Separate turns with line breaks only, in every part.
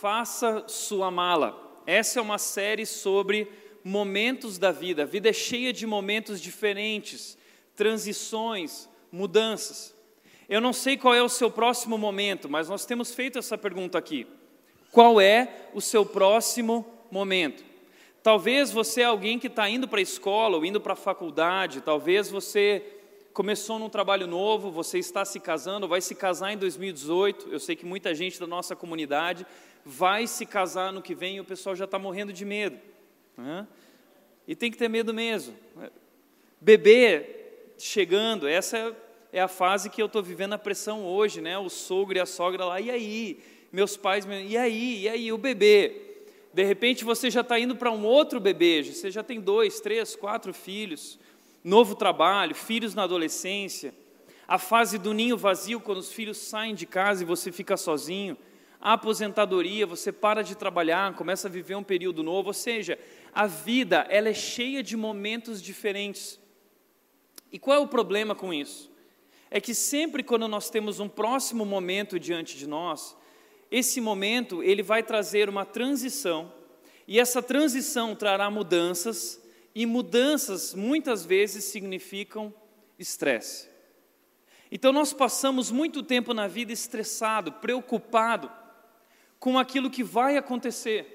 Faça Sua Mala. Essa é uma série sobre momentos da vida. A vida é cheia de momentos diferentes, transições, mudanças. Eu não sei qual é o seu próximo momento, mas nós temos feito essa pergunta aqui. Qual é o seu próximo momento? Talvez você é alguém que está indo para a escola ou indo para a faculdade, talvez você começou num trabalho novo, você está se casando, vai se casar em 2018. Eu sei que muita gente da nossa comunidade vai se casar no que vem e o pessoal já está morrendo de medo. Né? E tem que ter medo mesmo. Bebê chegando, essa é a fase que eu estou vivendo a pressão hoje, né? O sogro e a sogra lá, e aí? Meus pais, e aí? E aí? O bebê? De repente você já está indo para um outro bebê, você já tem dois, três, quatro filhos, novo trabalho, filhos na adolescência, a fase do ninho vazio, quando os filhos saem de casa e você fica sozinho, a aposentadoria, você para de trabalhar, começa a viver um período novo, ou seja, a vida ela é cheia de momentos diferentes. E qual é o problema com isso? É que sempre quando nós temos um próximo momento diante de nós, esse momento ele vai trazer uma transição, e essa transição trará mudanças, e mudanças muitas vezes significam estresse. Então nós passamos muito tempo na vida estressado, preocupado com aquilo que vai acontecer.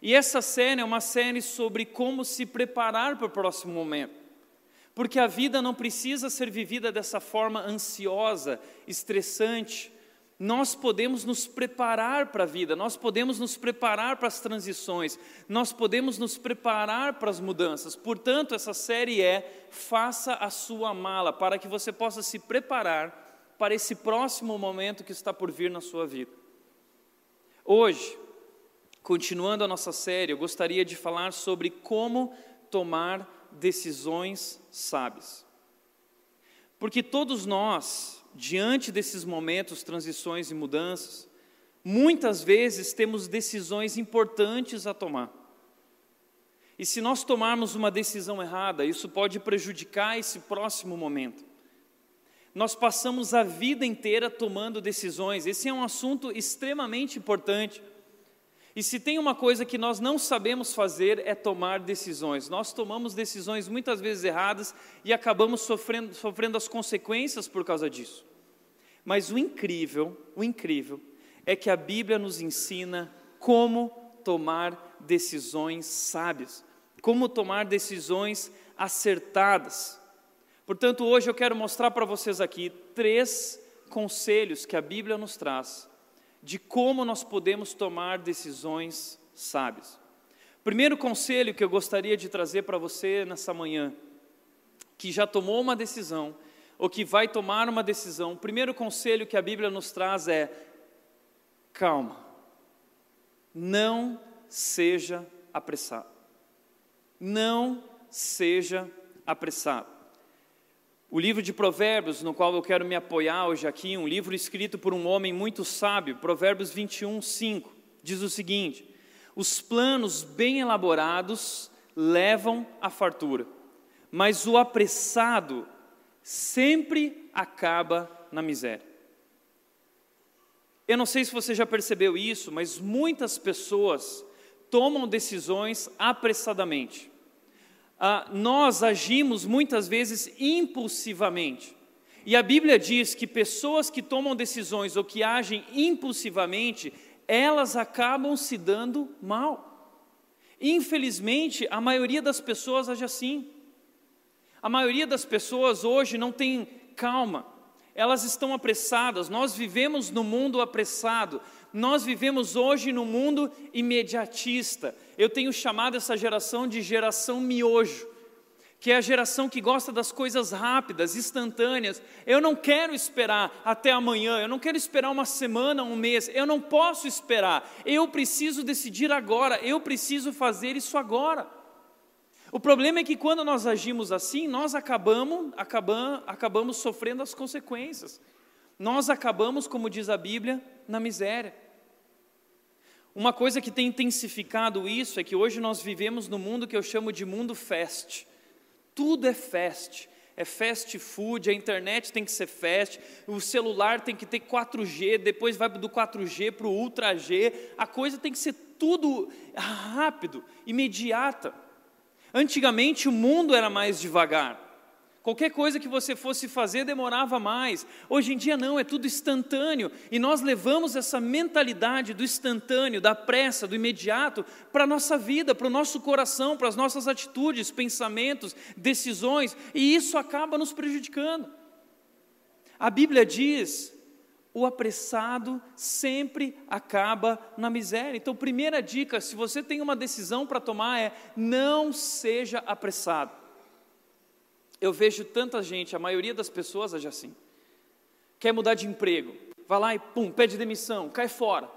E essa série é uma série sobre como se preparar para o próximo momento. Porque a vida não precisa ser vivida dessa forma ansiosa, estressante, nós podemos nos preparar para a vida, nós podemos nos preparar para as transições, nós podemos nos preparar para as mudanças. Portanto, essa série é Faça a sua mala, para que você possa se preparar para esse próximo momento que está por vir na sua vida. Hoje, continuando a nossa série, eu gostaria de falar sobre como tomar decisões sábias. Porque todos nós, diante desses momentos, transições e mudanças, muitas vezes temos decisões importantes a tomar. E se nós tomarmos uma decisão errada, isso pode prejudicar esse próximo momento. Nós passamos a vida inteira tomando decisões, esse é um assunto extremamente importante. E se tem uma coisa que nós não sabemos fazer é tomar decisões. Nós tomamos decisões muitas vezes erradas e acabamos sofrendo, sofrendo as consequências por causa disso. Mas o incrível, o incrível, é que a Bíblia nos ensina como tomar decisões sábias, como tomar decisões acertadas. Portanto, hoje eu quero mostrar para vocês aqui três conselhos que a Bíblia nos traz de como nós podemos tomar decisões sábias. Primeiro conselho que eu gostaria de trazer para você nessa manhã, que já tomou uma decisão, ou que vai tomar uma decisão, o primeiro conselho que a Bíblia nos traz é: calma, não seja apressado. Não seja apressado. O livro de Provérbios, no qual eu quero me apoiar hoje aqui, um livro escrito por um homem muito sábio, Provérbios 21, 5, diz o seguinte: Os planos bem elaborados levam à fartura, mas o apressado sempre acaba na miséria. Eu não sei se você já percebeu isso, mas muitas pessoas tomam decisões apressadamente ah, nós agimos muitas vezes impulsivamente. E a Bíblia diz que pessoas que tomam decisões ou que agem impulsivamente, elas acabam se dando mal. Infelizmente, a maioria das pessoas age assim. A maioria das pessoas hoje não tem calma, elas estão apressadas. Nós vivemos no mundo apressado, nós vivemos hoje no mundo imediatista. Eu tenho chamado essa geração de geração miojo, que é a geração que gosta das coisas rápidas, instantâneas. Eu não quero esperar até amanhã, eu não quero esperar uma semana, um mês, eu não posso esperar. Eu preciso decidir agora, eu preciso fazer isso agora. O problema é que quando nós agimos assim, nós acabamos, acabamos, acabamos sofrendo as consequências. Nós acabamos, como diz a Bíblia, na miséria. Uma coisa que tem intensificado isso é que hoje nós vivemos no mundo que eu chamo de mundo fast. Tudo é fast, é fast food, a internet tem que ser fast, o celular tem que ter 4G, depois vai do 4G para o Ultra G, a coisa tem que ser tudo rápido, imediata. Antigamente o mundo era mais devagar. Qualquer coisa que você fosse fazer demorava mais. Hoje em dia não, é tudo instantâneo. E nós levamos essa mentalidade do instantâneo, da pressa, do imediato para a nossa vida, para o nosso coração, para as nossas atitudes, pensamentos, decisões, e isso acaba nos prejudicando. A Bíblia diz: o apressado sempre acaba na miséria. Então, primeira dica: se você tem uma decisão para tomar, é não seja apressado. Eu vejo tanta gente, a maioria das pessoas age assim. Quer mudar de emprego, vai lá e pum, pede demissão, cai fora.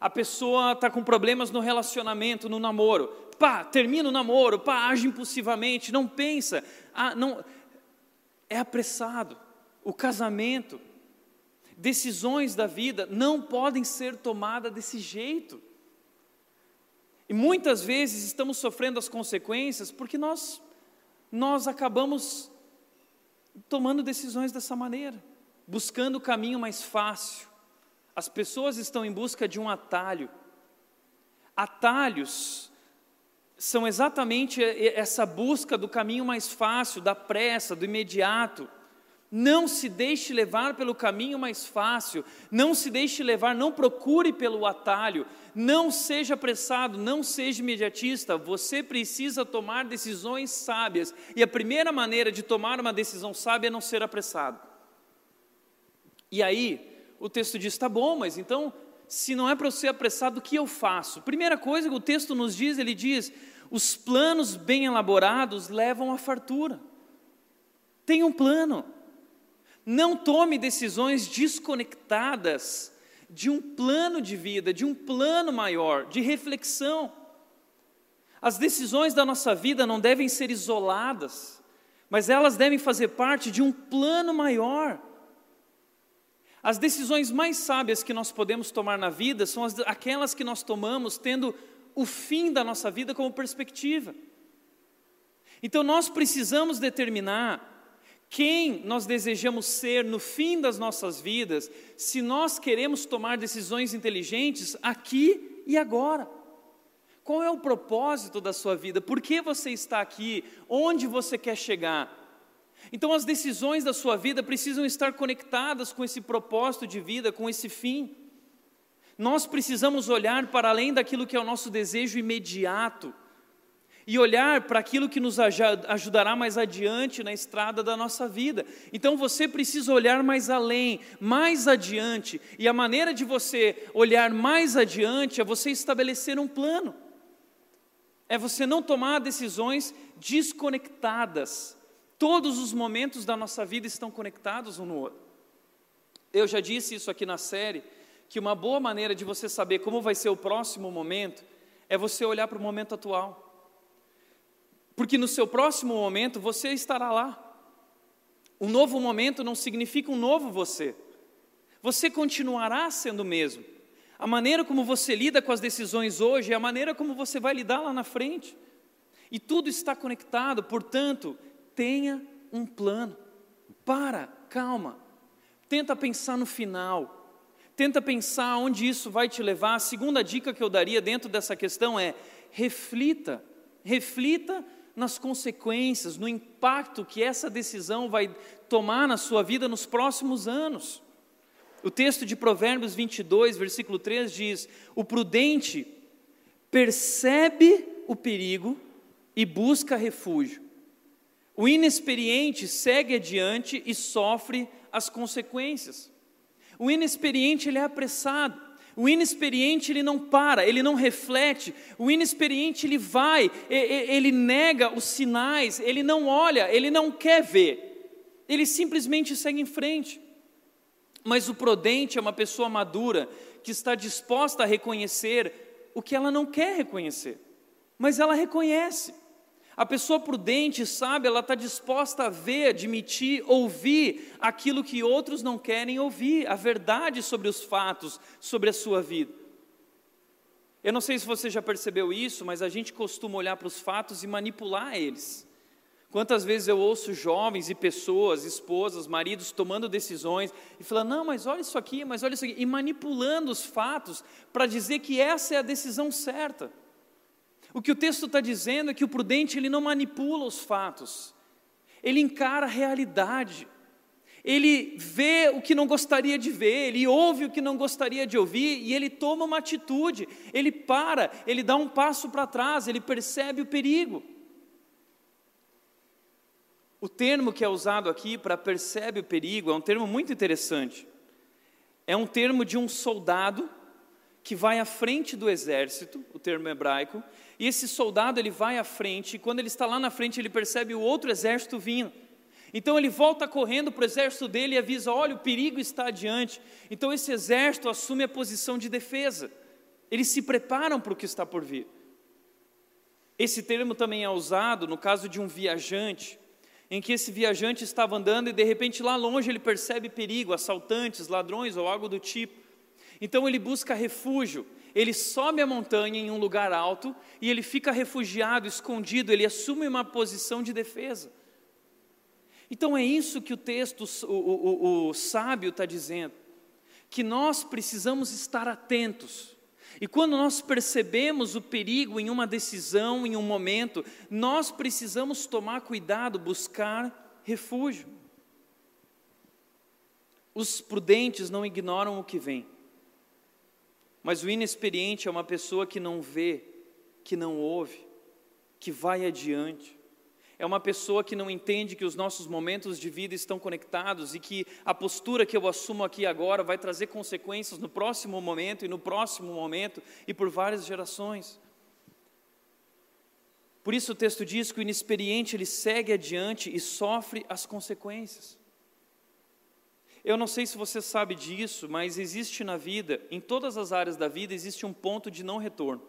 A pessoa está com problemas no relacionamento, no namoro, pá, termina o namoro, pá, age impulsivamente, não pensa, ah, não, é apressado. O casamento, decisões da vida não podem ser tomadas desse jeito. E muitas vezes estamos sofrendo as consequências porque nós nós acabamos tomando decisões dessa maneira, buscando o caminho mais fácil. As pessoas estão em busca de um atalho. Atalhos são exatamente essa busca do caminho mais fácil, da pressa, do imediato. Não se deixe levar pelo caminho mais fácil, não se deixe levar, não procure pelo atalho, não seja apressado, não seja imediatista. Você precisa tomar decisões sábias, e a primeira maneira de tomar uma decisão sábia é não ser apressado. E aí, o texto diz: tá bom, mas então, se não é para eu ser apressado, o que eu faço? Primeira coisa que o texto nos diz: ele diz, os planos bem elaborados levam à fartura. Tem um plano. Não tome decisões desconectadas de um plano de vida, de um plano maior, de reflexão. As decisões da nossa vida não devem ser isoladas, mas elas devem fazer parte de um plano maior. As decisões mais sábias que nós podemos tomar na vida são as, aquelas que nós tomamos tendo o fim da nossa vida como perspectiva. Então nós precisamos determinar quem nós desejamos ser no fim das nossas vidas, se nós queremos tomar decisões inteligentes aqui e agora. Qual é o propósito da sua vida? Por que você está aqui? Onde você quer chegar? Então, as decisões da sua vida precisam estar conectadas com esse propósito de vida, com esse fim. Nós precisamos olhar para além daquilo que é o nosso desejo imediato e olhar para aquilo que nos ajudará mais adiante na estrada da nossa vida. Então você precisa olhar mais além, mais adiante, e a maneira de você olhar mais adiante é você estabelecer um plano. É você não tomar decisões desconectadas. Todos os momentos da nossa vida estão conectados um no outro. Eu já disse isso aqui na série, que uma boa maneira de você saber como vai ser o próximo momento é você olhar para o momento atual porque no seu próximo momento você estará lá. Um novo momento não significa um novo você. Você continuará sendo o mesmo. A maneira como você lida com as decisões hoje é a maneira como você vai lidar lá na frente. E tudo está conectado, portanto, tenha um plano. Para, calma. Tenta pensar no final. Tenta pensar onde isso vai te levar. A segunda dica que eu daria dentro dessa questão é: reflita. Reflita nas consequências, no impacto que essa decisão vai tomar na sua vida nos próximos anos. O texto de Provérbios 22, versículo 3 diz: O prudente percebe o perigo e busca refúgio. O inexperiente segue adiante e sofre as consequências. O inexperiente ele é apressado. O inexperiente ele não para, ele não reflete. O inexperiente ele vai, ele nega os sinais, ele não olha, ele não quer ver. Ele simplesmente segue em frente. Mas o prudente é uma pessoa madura que está disposta a reconhecer o que ela não quer reconhecer, mas ela reconhece. A pessoa prudente, sabe, ela está disposta a ver, admitir, ouvir aquilo que outros não querem ouvir, a verdade sobre os fatos, sobre a sua vida. Eu não sei se você já percebeu isso, mas a gente costuma olhar para os fatos e manipular eles. Quantas vezes eu ouço jovens e pessoas, esposas, maridos tomando decisões e falando, não, mas olha isso aqui, mas olha isso aqui, e manipulando os fatos para dizer que essa é a decisão certa. O que o texto está dizendo é que o prudente ele não manipula os fatos, ele encara a realidade, ele vê o que não gostaria de ver, ele ouve o que não gostaria de ouvir e ele toma uma atitude, ele para, ele dá um passo para trás, ele percebe o perigo. O termo que é usado aqui para percebe o perigo é um termo muito interessante. É um termo de um soldado que vai à frente do exército, o termo hebraico, e esse soldado ele vai à frente, e quando ele está lá na frente, ele percebe o outro exército vindo. Então ele volta correndo para o exército dele e avisa: olha, o perigo está adiante. Então esse exército assume a posição de defesa. Eles se preparam para o que está por vir. Esse termo também é usado no caso de um viajante em que esse viajante estava andando e de repente lá longe ele percebe perigo, assaltantes, ladrões ou algo do tipo. Então ele busca refúgio, ele sobe a montanha em um lugar alto e ele fica refugiado, escondido, ele assume uma posição de defesa. Então é isso que o texto, o, o, o, sábio está dizendo, que nós precisamos estar atentos e quando nós percebemos o perigo em uma decisão, em um momento, nós precisamos tomar cuidado, buscar refúgio. Os prudentes não ignoram o que vem, mas o inexperiente é uma pessoa que não vê, que não ouve, que vai adiante é uma pessoa que não entende que os nossos momentos de vida estão conectados e que a postura que eu assumo aqui agora vai trazer consequências no próximo momento e no próximo momento e por várias gerações. Por isso o texto diz que o inexperiente ele segue adiante e sofre as consequências. Eu não sei se você sabe disso, mas existe na vida, em todas as áreas da vida, existe um ponto de não retorno.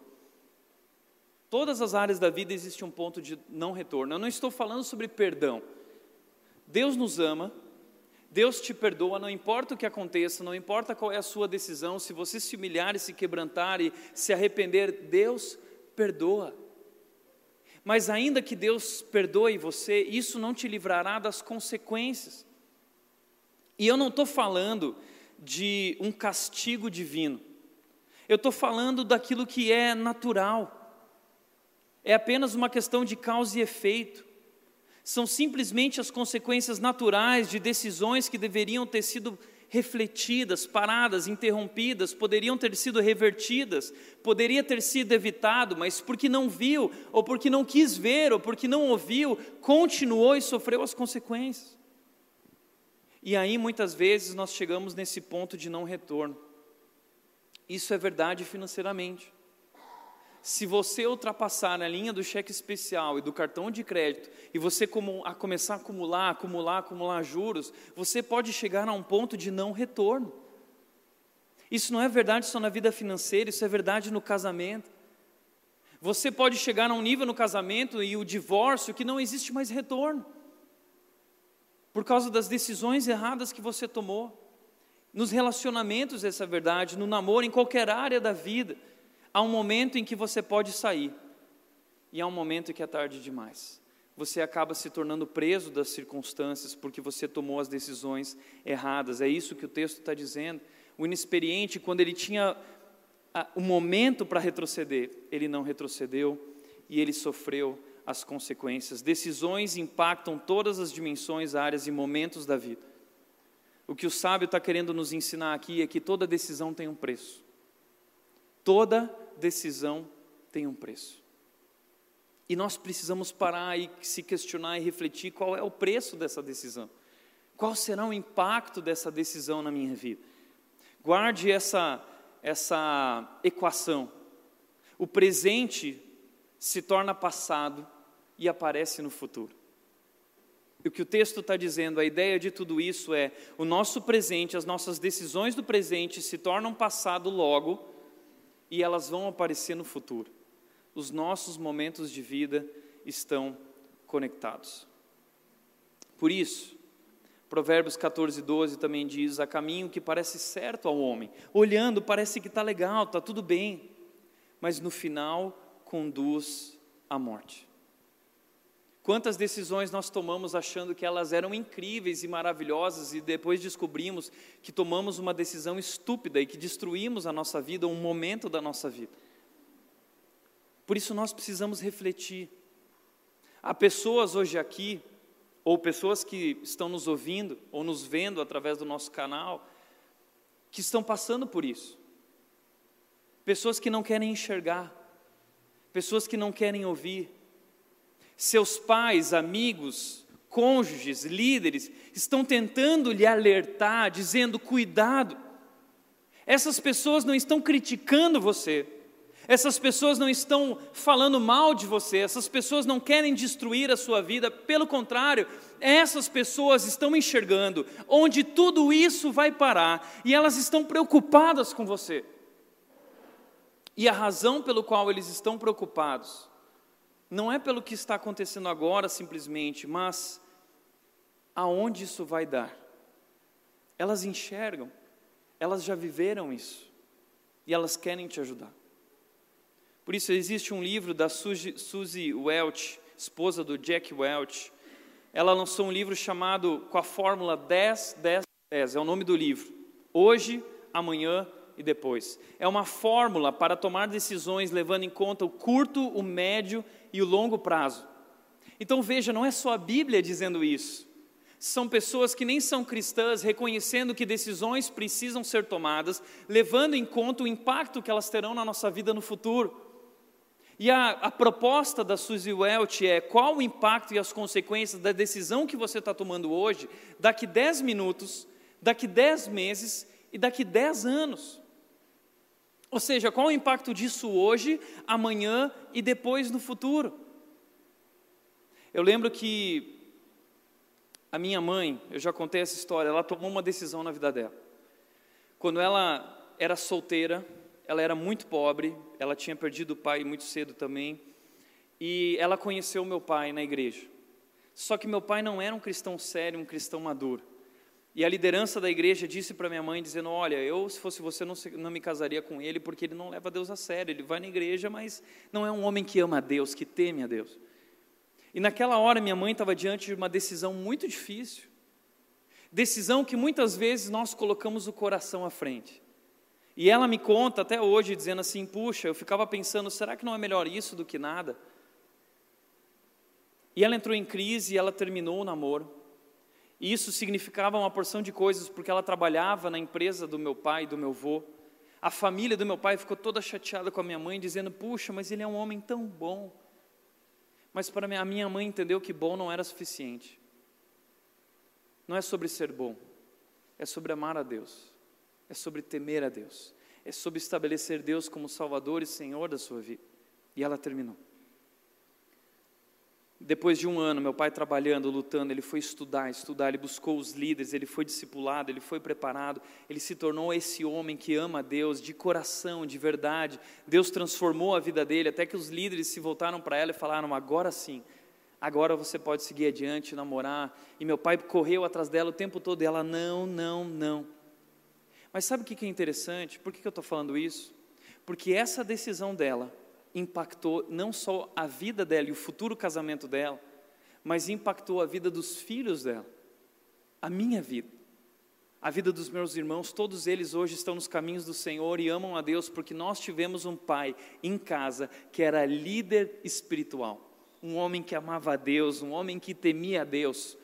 Todas as áreas da vida existe um ponto de não retorno. Eu não estou falando sobre perdão. Deus nos ama, Deus te perdoa, não importa o que aconteça, não importa qual é a sua decisão, se você se humilhar e se quebrantar e se arrepender, Deus perdoa. Mas ainda que Deus perdoe você, isso não te livrará das consequências. E eu não estou falando de um castigo divino, eu estou falando daquilo que é natural é apenas uma questão de causa e efeito. São simplesmente as consequências naturais de decisões que deveriam ter sido refletidas, paradas, interrompidas, poderiam ter sido revertidas, poderia ter sido evitado, mas porque não viu, ou porque não quis ver, ou porque não ouviu, continuou e sofreu as consequências. E aí muitas vezes nós chegamos nesse ponto de não retorno. Isso é verdade financeiramente se você ultrapassar na linha do cheque especial e do cartão de crédito, e você como, a começar a acumular, acumular, acumular juros, você pode chegar a um ponto de não retorno. Isso não é verdade só na vida financeira, isso é verdade no casamento. Você pode chegar a um nível no casamento e o divórcio que não existe mais retorno, por causa das decisões erradas que você tomou. Nos relacionamentos, essa é verdade, no namoro, em qualquer área da vida. Há um momento em que você pode sair, e há um momento em que é tarde demais. Você acaba se tornando preso das circunstâncias porque você tomou as decisões erradas. É isso que o texto está dizendo. O inexperiente, quando ele tinha o momento para retroceder, ele não retrocedeu e ele sofreu as consequências. Decisões impactam todas as dimensões, áreas e momentos da vida. O que o sábio está querendo nos ensinar aqui é que toda decisão tem um preço. Toda decisão tem um preço. E nós precisamos parar e se questionar e refletir qual é o preço dessa decisão. Qual será o impacto dessa decisão na minha vida? Guarde essa, essa equação. O presente se torna passado e aparece no futuro. E o que o texto está dizendo, a ideia de tudo isso é: o nosso presente, as nossas decisões do presente se tornam passado logo, e elas vão aparecer no futuro. Os nossos momentos de vida estão conectados. Por isso, Provérbios 14, 12 também diz: há caminho que parece certo ao homem, olhando parece que está legal, está tudo bem, mas no final conduz à morte. Quantas decisões nós tomamos achando que elas eram incríveis e maravilhosas e depois descobrimos que tomamos uma decisão estúpida e que destruímos a nossa vida, um momento da nossa vida. Por isso nós precisamos refletir. Há pessoas hoje aqui, ou pessoas que estão nos ouvindo ou nos vendo através do nosso canal, que estão passando por isso. Pessoas que não querem enxergar, pessoas que não querem ouvir, seus pais, amigos, cônjuges, líderes estão tentando lhe alertar, dizendo: cuidado. Essas pessoas não estão criticando você, essas pessoas não estão falando mal de você, essas pessoas não querem destruir a sua vida, pelo contrário, essas pessoas estão enxergando onde tudo isso vai parar e elas estão preocupadas com você. E a razão pelo qual eles estão preocupados não é pelo que está acontecendo agora simplesmente, mas aonde isso vai dar. Elas enxergam, elas já viveram isso e elas querem te ajudar. Por isso, existe um livro da Suzy Welch, esposa do Jack Welch. Ela lançou um livro chamado com a fórmula 10, 10, 10. É o nome do livro. Hoje, amanhã e depois. É uma fórmula para tomar decisões levando em conta o curto, o médio e o longo prazo. Então veja, não é só a Bíblia dizendo isso. São pessoas que nem são cristãs reconhecendo que decisões precisam ser tomadas, levando em conta o impacto que elas terão na nossa vida no futuro. E a, a proposta da Suzy Welch é qual o impacto e as consequências da decisão que você está tomando hoje, daqui 10 minutos, daqui 10 meses e daqui 10 anos. Ou seja, qual o impacto disso hoje, amanhã e depois no futuro? Eu lembro que a minha mãe, eu já contei essa história, ela tomou uma decisão na vida dela. Quando ela era solteira, ela era muito pobre, ela tinha perdido o pai muito cedo também, e ela conheceu meu pai na igreja. Só que meu pai não era um cristão sério, um cristão maduro. E a liderança da igreja disse para minha mãe, dizendo: Olha, eu, se fosse você, não, não me casaria com ele, porque ele não leva Deus a sério. Ele vai na igreja, mas não é um homem que ama a Deus, que teme a Deus. E naquela hora, minha mãe estava diante de uma decisão muito difícil. Decisão que muitas vezes nós colocamos o coração à frente. E ela me conta até hoje, dizendo assim: Puxa, eu ficava pensando, será que não é melhor isso do que nada? E ela entrou em crise e ela terminou o namoro. E isso significava uma porção de coisas, porque ela trabalhava na empresa do meu pai e do meu avô. A família do meu pai ficou toda chateada com a minha mãe, dizendo: Puxa, mas ele é um homem tão bom. Mas para a minha mãe entendeu que bom não era suficiente. Não é sobre ser bom, é sobre amar a Deus, é sobre temer a Deus, é sobre estabelecer Deus como Salvador e Senhor da sua vida. E ela terminou. Depois de um ano, meu pai trabalhando, lutando, ele foi estudar, estudar, ele buscou os líderes, ele foi discipulado, ele foi preparado, ele se tornou esse homem que ama a Deus de coração, de verdade. Deus transformou a vida dele, até que os líderes se voltaram para ela e falaram: agora sim, agora você pode seguir adiante, namorar. E meu pai correu atrás dela o tempo todo, e ela: não, não, não. Mas sabe o que é interessante? Por que eu estou falando isso? Porque essa decisão dela impactou não só a vida dela e o futuro casamento dela, mas impactou a vida dos filhos dela, a minha vida, a vida dos meus irmãos, todos eles hoje estão nos caminhos do Senhor e amam a Deus porque nós tivemos um pai em casa que era líder espiritual, um homem que amava a Deus, um homem que temia a Deus,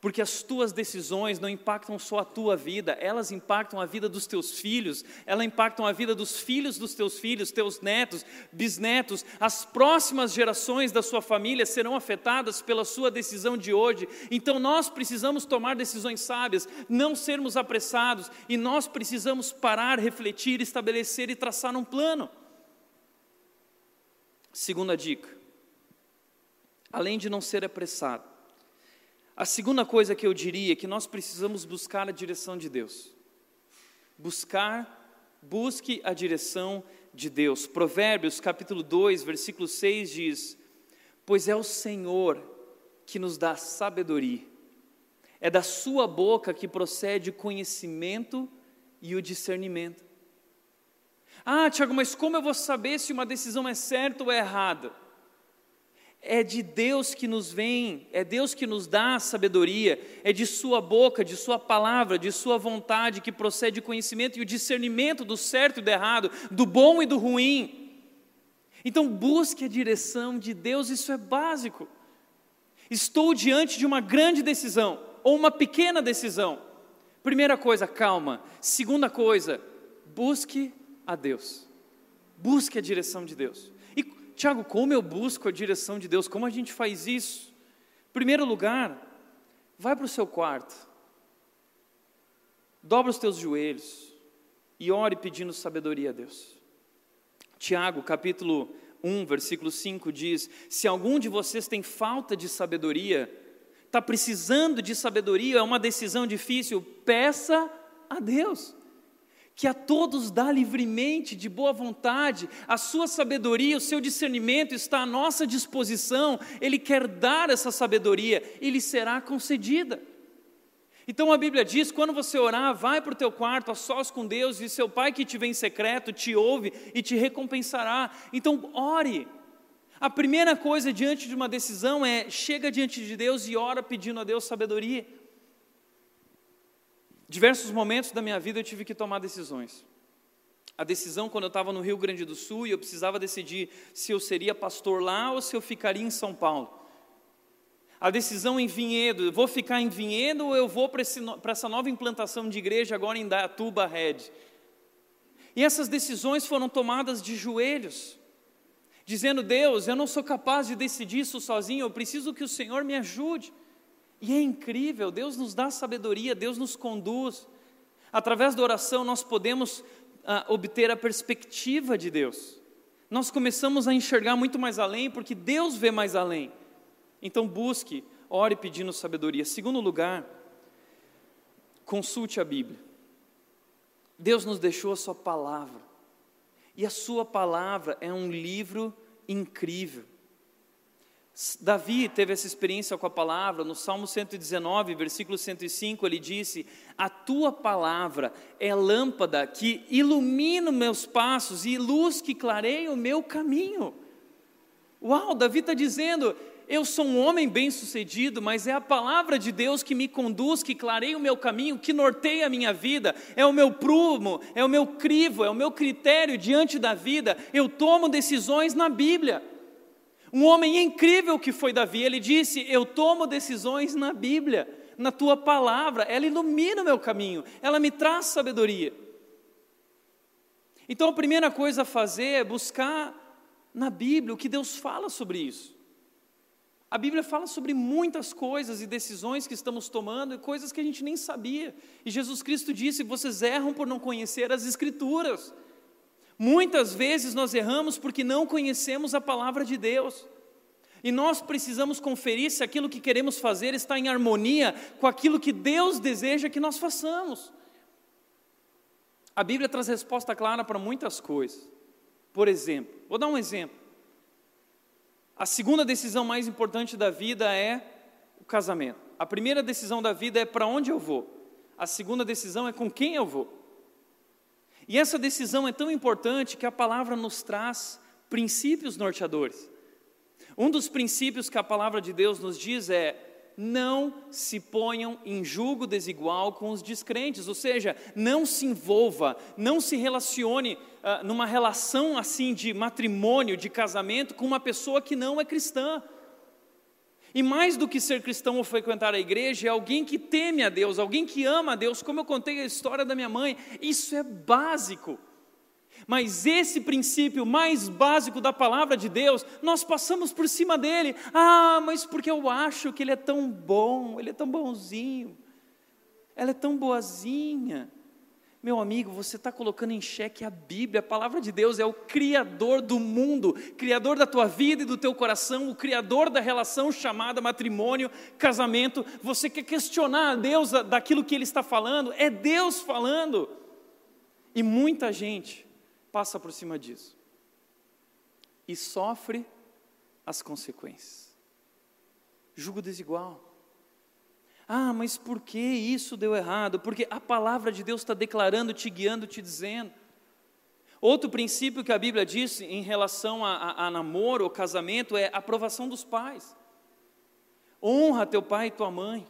porque as tuas decisões não impactam só a tua vida, elas impactam a vida dos teus filhos, elas impactam a vida dos filhos dos teus filhos, teus netos, bisnetos, as próximas gerações da sua família serão afetadas pela sua decisão de hoje. Então nós precisamos tomar decisões sábias, não sermos apressados, e nós precisamos parar, refletir, estabelecer e traçar um plano. Segunda dica: além de não ser apressado, a segunda coisa que eu diria é que nós precisamos buscar a direção de Deus. Buscar, busque a direção de Deus. Provérbios capítulo 2, versículo 6 diz: Pois é o Senhor que nos dá sabedoria, é da sua boca que procede o conhecimento e o discernimento. Ah, Tiago, mas como eu vou saber se uma decisão é certa ou é errada? É de Deus que nos vem, é Deus que nos dá a sabedoria, é de Sua boca, de Sua palavra, de Sua vontade que procede o conhecimento e o discernimento do certo e do errado, do bom e do ruim. Então, busque a direção de Deus, isso é básico. Estou diante de uma grande decisão ou uma pequena decisão. Primeira coisa, calma. Segunda coisa, busque a Deus. Busque a direção de Deus. Tiago, como eu busco a direção de Deus? Como a gente faz isso? Primeiro lugar, vai para o seu quarto, dobra os teus joelhos e ore pedindo sabedoria a Deus. Tiago, capítulo 1, versículo 5 diz: Se algum de vocês tem falta de sabedoria, está precisando de sabedoria, é uma decisão difícil, peça a Deus que a todos dá livremente, de boa vontade, a sua sabedoria, o seu discernimento está à nossa disposição, Ele quer dar essa sabedoria e lhe será concedida. Então a Bíblia diz: quando você orar, vai para o teu quarto, a sós com Deus, e seu Pai que te vê em secreto te ouve e te recompensará. Então ore. A primeira coisa diante de uma decisão é chega diante de Deus e ora pedindo a Deus sabedoria. Diversos momentos da minha vida eu tive que tomar decisões. A decisão quando eu estava no Rio Grande do Sul e eu precisava decidir se eu seria pastor lá ou se eu ficaria em São Paulo. A decisão em Vinhedo, vou ficar em Vinhedo ou eu vou para essa nova implantação de igreja agora em Datuba Red. E essas decisões foram tomadas de joelhos, dizendo: Deus, eu não sou capaz de decidir isso sozinho, eu preciso que o Senhor me ajude. E é incrível, Deus nos dá sabedoria, Deus nos conduz. Através da oração nós podemos ah, obter a perspectiva de Deus. Nós começamos a enxergar muito mais além, porque Deus vê mais além. Então busque, ore pedindo sabedoria. Segundo lugar, consulte a Bíblia. Deus nos deixou a Sua palavra. E a Sua palavra é um livro incrível. Davi teve essa experiência com a palavra, no Salmo 119, versículo 105, ele disse: A tua palavra é lâmpada que ilumina meus passos e luz que clareia o meu caminho. Uau, Davi está dizendo: Eu sou um homem bem-sucedido, mas é a palavra de Deus que me conduz, que clareia o meu caminho, que norteia a minha vida, é o meu prumo, é o meu crivo, é o meu critério diante da vida. Eu tomo decisões na Bíblia. Um homem incrível que foi Davi, ele disse: Eu tomo decisões na Bíblia, na tua palavra, ela ilumina o meu caminho, ela me traz sabedoria. Então a primeira coisa a fazer é buscar na Bíblia o que Deus fala sobre isso. A Bíblia fala sobre muitas coisas e decisões que estamos tomando e coisas que a gente nem sabia. E Jesus Cristo disse: vocês erram por não conhecer as Escrituras. Muitas vezes nós erramos porque não conhecemos a palavra de Deus. E nós precisamos conferir se aquilo que queremos fazer está em harmonia com aquilo que Deus deseja que nós façamos. A Bíblia traz resposta clara para muitas coisas. Por exemplo, vou dar um exemplo. A segunda decisão mais importante da vida é o casamento. A primeira decisão da vida é para onde eu vou. A segunda decisão é com quem eu vou. E essa decisão é tão importante que a palavra nos traz princípios norteadores. Um dos princípios que a palavra de Deus nos diz é: não se ponham em julgo desigual com os descrentes, ou seja, não se envolva, não se relacione uh, numa relação assim de matrimônio, de casamento, com uma pessoa que não é cristã. E mais do que ser cristão ou frequentar a igreja, é alguém que teme a Deus, alguém que ama a Deus, como eu contei a história da minha mãe, isso é básico. Mas esse princípio mais básico da palavra de Deus, nós passamos por cima dele. Ah, mas porque eu acho que ele é tão bom, ele é tão bonzinho, ela é tão boazinha. Meu amigo, você está colocando em xeque a Bíblia, a palavra de Deus é o Criador do mundo, Criador da tua vida e do teu coração, o Criador da relação chamada matrimônio, casamento. Você quer questionar a Deus daquilo que Ele está falando? É Deus falando. E muita gente passa por cima disso e sofre as consequências. Julgo desigual ah, mas por que isso deu errado? Porque a palavra de Deus está declarando, te guiando, te dizendo. Outro princípio que a Bíblia diz em relação a, a, a namoro ou casamento é a aprovação dos pais. Honra teu pai e tua mãe.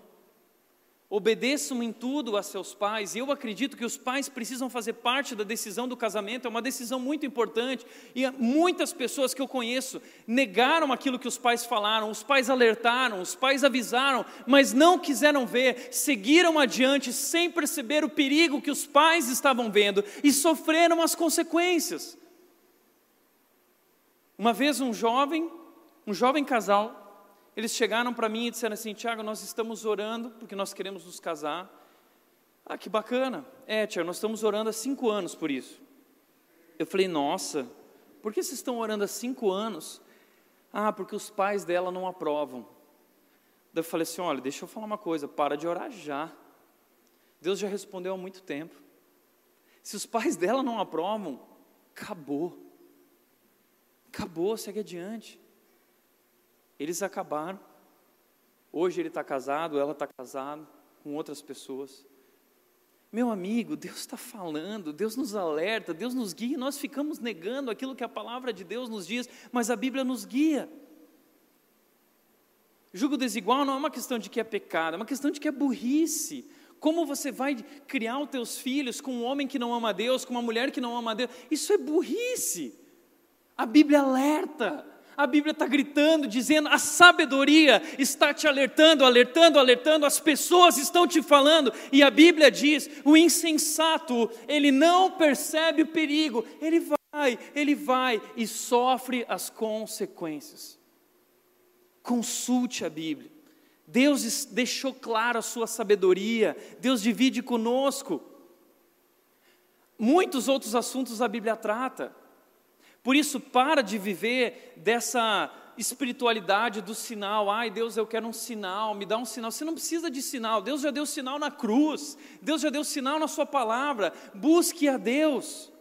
Obedeçam em tudo a seus pais, e eu acredito que os pais precisam fazer parte da decisão do casamento, é uma decisão muito importante. E muitas pessoas que eu conheço negaram aquilo que os pais falaram, os pais alertaram, os pais avisaram, mas não quiseram ver, seguiram adiante sem perceber o perigo que os pais estavam vendo e sofreram as consequências. Uma vez um jovem, um jovem casal, eles chegaram para mim e disseram assim: Tiago, nós estamos orando porque nós queremos nos casar. Ah, que bacana. É, Tiago, nós estamos orando há cinco anos por isso. Eu falei: Nossa, por que vocês estão orando há cinco anos? Ah, porque os pais dela não aprovam. Daí eu falei assim: Olha, deixa eu falar uma coisa, para de orar já. Deus já respondeu há muito tempo. Se os pais dela não aprovam, acabou. Acabou, segue adiante. Eles acabaram. Hoje ele está casado, ela está casada com outras pessoas. Meu amigo, Deus está falando, Deus nos alerta, Deus nos guia, nós ficamos negando aquilo que a palavra de Deus nos diz, mas a Bíblia nos guia. Julgo desigual não é uma questão de que é pecado, é uma questão de que é burrice. Como você vai criar os teus filhos com um homem que não ama Deus, com uma mulher que não ama Deus? Isso é burrice. A Bíblia alerta a Bíblia está gritando, dizendo: a sabedoria está te alertando, alertando, alertando, as pessoas estão te falando, e a Bíblia diz: o insensato, ele não percebe o perigo, ele vai, ele vai e sofre as consequências. Consulte a Bíblia. Deus deixou claro a sua sabedoria, Deus divide conosco. Muitos outros assuntos a Bíblia trata. Por isso, para de viver dessa espiritualidade do sinal. Ai, Deus, eu quero um sinal, me dá um sinal. Você não precisa de sinal. Deus já deu sinal na cruz. Deus já deu sinal na sua palavra. Busque a Deus.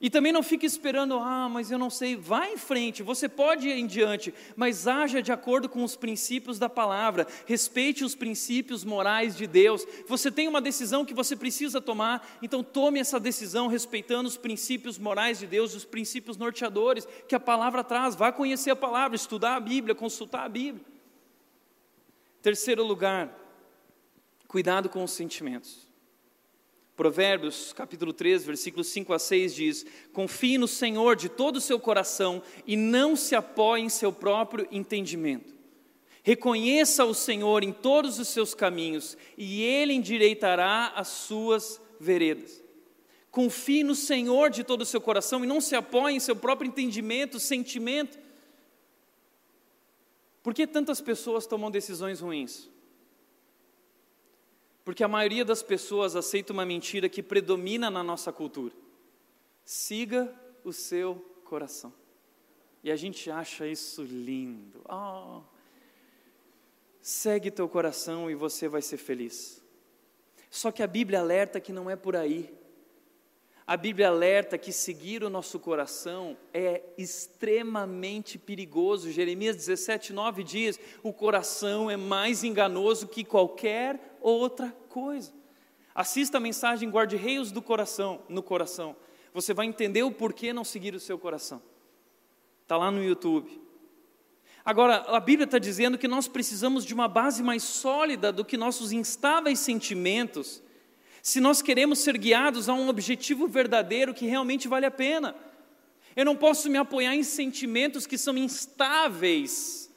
E também não fique esperando, ah, mas eu não sei, vá em frente, você pode ir em diante, mas haja de acordo com os princípios da palavra, respeite os princípios morais de Deus. Você tem uma decisão que você precisa tomar, então tome essa decisão respeitando os princípios morais de Deus, os princípios norteadores que a palavra traz. Vá conhecer a palavra, estudar a Bíblia, consultar a Bíblia. Terceiro lugar, cuidado com os sentimentos. Provérbios, capítulo 3, versículos 5 a 6 diz: Confie no Senhor de todo o seu coração e não se apoie em seu próprio entendimento. Reconheça o Senhor em todos os seus caminhos e ele endireitará as suas veredas. Confie no Senhor de todo o seu coração e não se apoie em seu próprio entendimento, sentimento. Por que tantas pessoas tomam decisões ruins? Porque a maioria das pessoas aceita uma mentira que predomina na nossa cultura. Siga o seu coração. E a gente acha isso lindo. Oh, segue teu coração e você vai ser feliz. Só que a Bíblia alerta que não é por aí. A Bíblia alerta que seguir o nosso coração é extremamente perigoso. Jeremias 17, 9 diz: o coração é mais enganoso que qualquer outra coisa. Assista a mensagem Guarde-Reios do Coração, no coração. Você vai entender o porquê não seguir o seu coração. Está lá no YouTube. Agora, a Bíblia está dizendo que nós precisamos de uma base mais sólida do que nossos instáveis sentimentos se nós queremos ser guiados a um objetivo verdadeiro que realmente vale a pena. Eu não posso me apoiar em sentimentos que são instáveis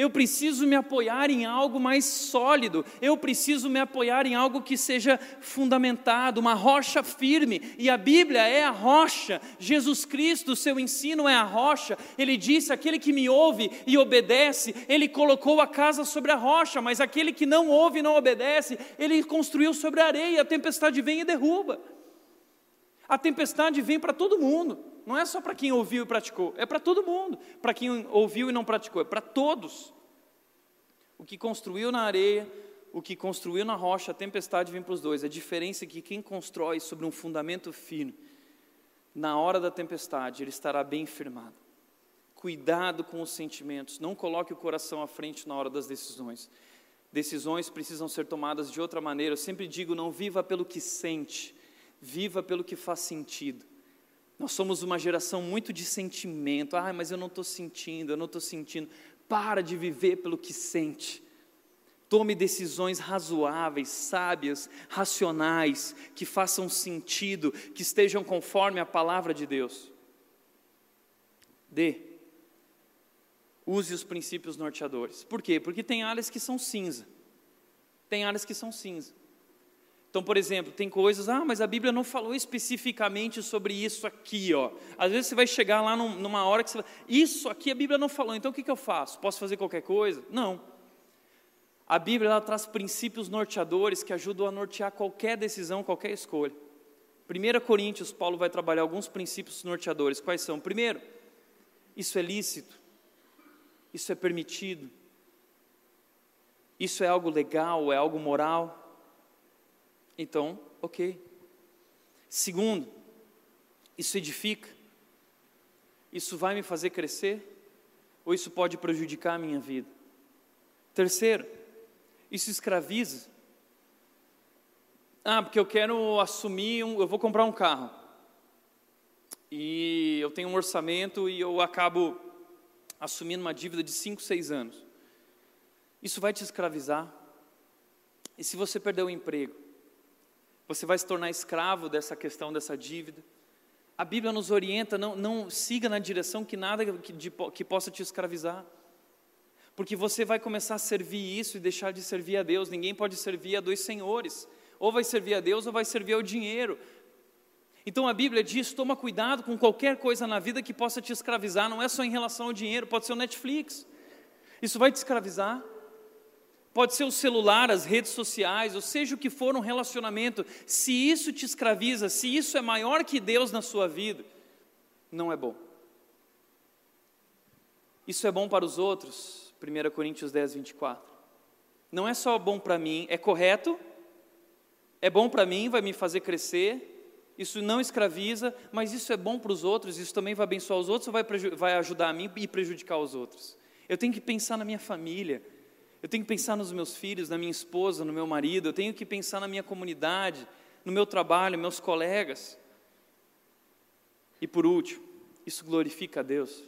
eu preciso me apoiar em algo mais sólido, eu preciso me apoiar em algo que seja fundamentado, uma rocha firme, e a Bíblia é a rocha, Jesus Cristo, seu ensino é a rocha. Ele disse: aquele que me ouve e obedece, ele colocou a casa sobre a rocha, mas aquele que não ouve e não obedece, ele construiu sobre a areia, a tempestade vem e derruba. A tempestade vem para todo mundo, não é só para quem ouviu e praticou, é para todo mundo. Para quem ouviu e não praticou, é para todos. O que construiu na areia, o que construiu na rocha, a tempestade vem para os dois. A diferença é que quem constrói sobre um fundamento fino, na hora da tempestade, ele estará bem firmado. Cuidado com os sentimentos, não coloque o coração à frente na hora das decisões. Decisões precisam ser tomadas de outra maneira. Eu sempre digo: não viva pelo que sente, viva pelo que faz sentido. Nós somos uma geração muito de sentimento. Ah, mas eu não estou sentindo, eu não estou sentindo. Para de viver pelo que sente. Tome decisões razoáveis, sábias, racionais, que façam sentido, que estejam conforme a palavra de Deus. D. Use os princípios norteadores. Por quê? Porque tem áreas que são cinza. Tem áreas que são cinza. Então, por exemplo, tem coisas, ah, mas a Bíblia não falou especificamente sobre isso aqui, ó. Às vezes você vai chegar lá numa hora que você vai, isso aqui a Bíblia não falou, então o que, que eu faço? Posso fazer qualquer coisa? Não. A Bíblia ela traz princípios norteadores que ajudam a nortear qualquer decisão, qualquer escolha. 1 Coríntios, Paulo vai trabalhar alguns princípios norteadores. Quais são? Primeiro, isso é lícito, isso é permitido, isso é algo legal, é algo moral. Então, ok. Segundo, isso edifica? Isso vai me fazer crescer? Ou isso pode prejudicar a minha vida? Terceiro, isso escraviza? Ah, porque eu quero assumir, um, eu vou comprar um carro. E eu tenho um orçamento e eu acabo assumindo uma dívida de 5, 6 anos. Isso vai te escravizar? E se você perder o emprego? Você vai se tornar escravo dessa questão, dessa dívida. A Bíblia nos orienta, não, não siga na direção que nada que, de, que possa te escravizar. Porque você vai começar a servir isso e deixar de servir a Deus. Ninguém pode servir a dois senhores. Ou vai servir a Deus ou vai servir ao dinheiro. Então a Bíblia diz: toma cuidado com qualquer coisa na vida que possa te escravizar, não é só em relação ao dinheiro, pode ser o Netflix. Isso vai te escravizar. Pode ser o celular, as redes sociais, ou seja o que for um relacionamento, se isso te escraviza, se isso é maior que Deus na sua vida, não é bom. Isso é bom para os outros, 1 Coríntios 10, 24. Não é só bom para mim, é correto, é bom para mim, vai me fazer crescer, isso não escraviza, mas isso é bom para os outros, isso também vai abençoar os outros ou vai, vai ajudar a mim e prejudicar os outros? Eu tenho que pensar na minha família, eu tenho que pensar nos meus filhos, na minha esposa, no meu marido, eu tenho que pensar na minha comunidade, no meu trabalho, meus colegas. E por último, isso glorifica a Deus.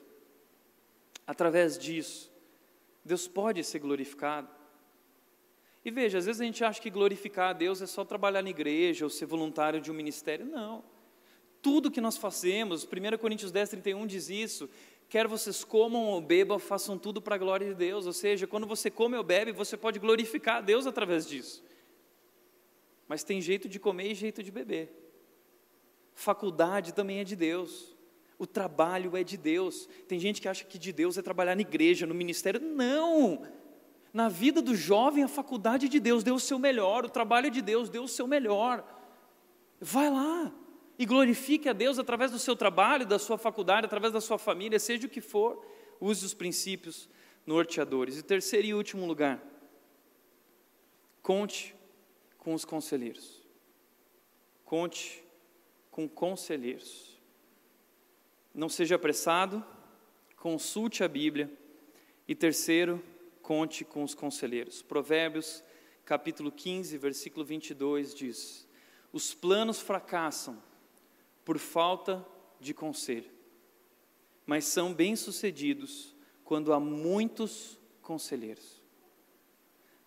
Através disso, Deus pode ser glorificado. E veja, às vezes a gente acha que glorificar a Deus é só trabalhar na igreja ou ser voluntário de um ministério. Não. Tudo que nós fazemos, 1 Coríntios 10, 31 diz isso, quer vocês comam ou bebam, façam tudo para a glória de Deus. Ou seja, quando você come ou bebe, você pode glorificar a Deus através disso. Mas tem jeito de comer e jeito de beber. Faculdade também é de Deus. O trabalho é de Deus. Tem gente que acha que de Deus é trabalhar na igreja, no ministério. Não! Na vida do jovem, a faculdade é de Deus deu o seu melhor, o trabalho é de Deus deu o seu melhor. Vai lá, e glorifique a Deus através do seu trabalho, da sua faculdade, através da sua família, seja o que for, use os princípios norteadores. E terceiro e último lugar, conte com os conselheiros. Conte com conselheiros. Não seja apressado, consulte a Bíblia. E terceiro, conte com os conselheiros. Provérbios, capítulo 15, versículo 22 diz: Os planos fracassam por falta de conselho, mas são bem-sucedidos quando há muitos conselheiros.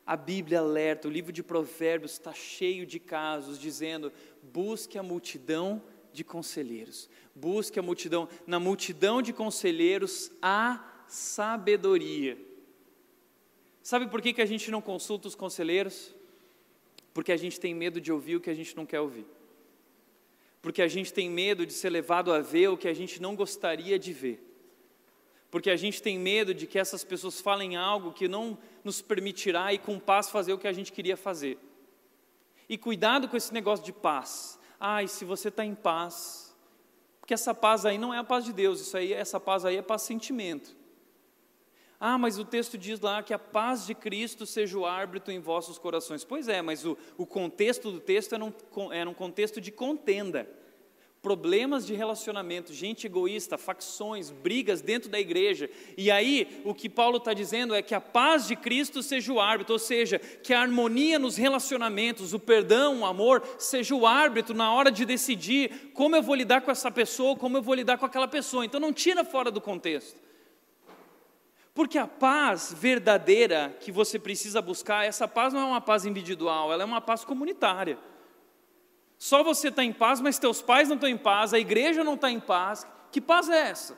A Bíblia alerta, o livro de Provérbios está cheio de casos dizendo: busque a multidão de conselheiros, busque a multidão, na multidão de conselheiros há sabedoria. Sabe por que, que a gente não consulta os conselheiros? Porque a gente tem medo de ouvir o que a gente não quer ouvir porque a gente tem medo de ser levado a ver o que a gente não gostaria de ver, porque a gente tem medo de que essas pessoas falem algo que não nos permitirá e com paz fazer o que a gente queria fazer. E cuidado com esse negócio de paz. Ai, se você está em paz, porque essa paz aí não é a paz de Deus, isso aí, essa paz aí é paz sentimento. Ah, mas o texto diz lá que a paz de Cristo seja o árbitro em vossos corações. Pois é, mas o, o contexto do texto era um, era um contexto de contenda. problemas de relacionamento, gente egoísta, facções, brigas dentro da igreja. E aí, o que Paulo está dizendo é que a paz de Cristo seja o árbitro, ou seja, que a harmonia nos relacionamentos, o perdão, o amor, seja o árbitro na hora de decidir como eu vou lidar com essa pessoa, como eu vou lidar com aquela pessoa. Então, não tira fora do contexto. Porque a paz verdadeira que você precisa buscar, essa paz não é uma paz individual, ela é uma paz comunitária. Só você está em paz, mas teus pais não estão em paz, a igreja não está em paz. Que paz é essa?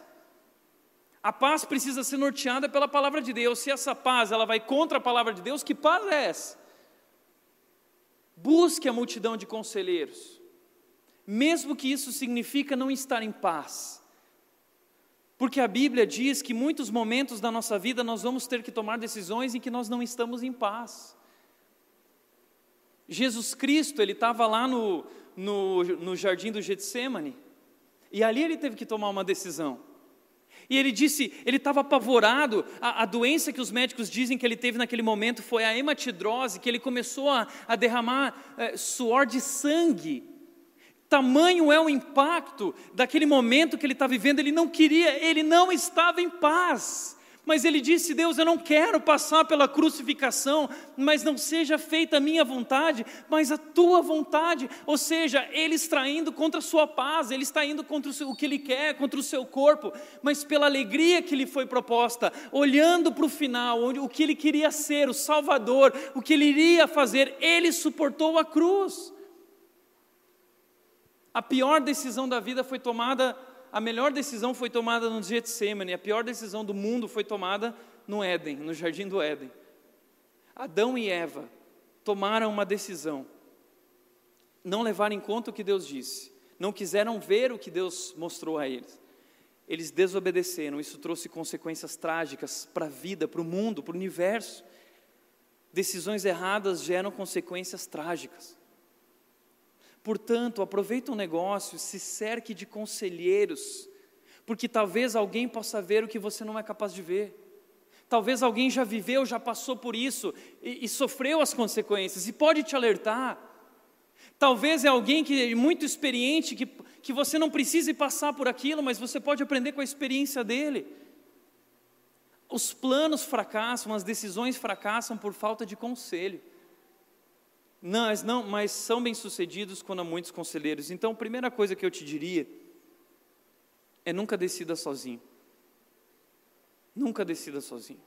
A paz precisa ser norteada pela palavra de Deus. Se essa paz ela vai contra a palavra de Deus, que paz é essa? Busque a multidão de conselheiros, mesmo que isso significa não estar em paz. Porque a Bíblia diz que muitos momentos da nossa vida nós vamos ter que tomar decisões em que nós não estamos em paz. Jesus Cristo, ele estava lá no, no, no jardim do Getsemane, e ali ele teve que tomar uma decisão. E ele disse, ele estava apavorado, a, a, doença que os médicos dizem que ele teve naquele momento foi a hematidrose, que ele começou a, a derramar é, suor de sangue. Tamanho é o impacto daquele momento que ele está vivendo, ele não queria, ele não estava em paz. Mas ele disse: Deus, eu não quero passar pela crucificação, mas não seja feita a minha vontade, mas a tua vontade. Ou seja, ele está indo contra a sua paz, ele está indo contra o, que ele quer, contra o seu corpo, mas pela alegria que lhe foi proposta, olhando para o final, onde, o que ele queria ser, o Salvador, o que ele iria fazer, ele suportou a cruz. A pior decisão da vida foi tomada a melhor decisão foi tomada no Getsemane, a pior decisão do mundo foi tomada no Éden, no jardim do Éden. Adão e Eva tomaram uma decisão. Não levaram em conta o que Deus disse, não quiseram ver o que Deus mostrou a eles. Eles desobedeceram, isso trouxe consequências trágicas para a vida, para o mundo, para o universo. Decisões erradas geram consequências trágicas. Portanto, aproveita o um negócio, se cerque de conselheiros, porque talvez alguém possa ver o que você não é capaz de ver. Talvez alguém já viveu, já passou por isso e, e sofreu as consequências e pode te alertar. Talvez é alguém que é muito experiente, que, que você não precise passar por aquilo, mas você pode aprender com a experiência dele. Os planos fracassam, as decisões fracassam por falta de conselho. Não, mas, não, mas são bem-sucedidos quando há muitos conselheiros. Então, a primeira coisa que eu te diria é nunca decida sozinho. Nunca decida sozinho.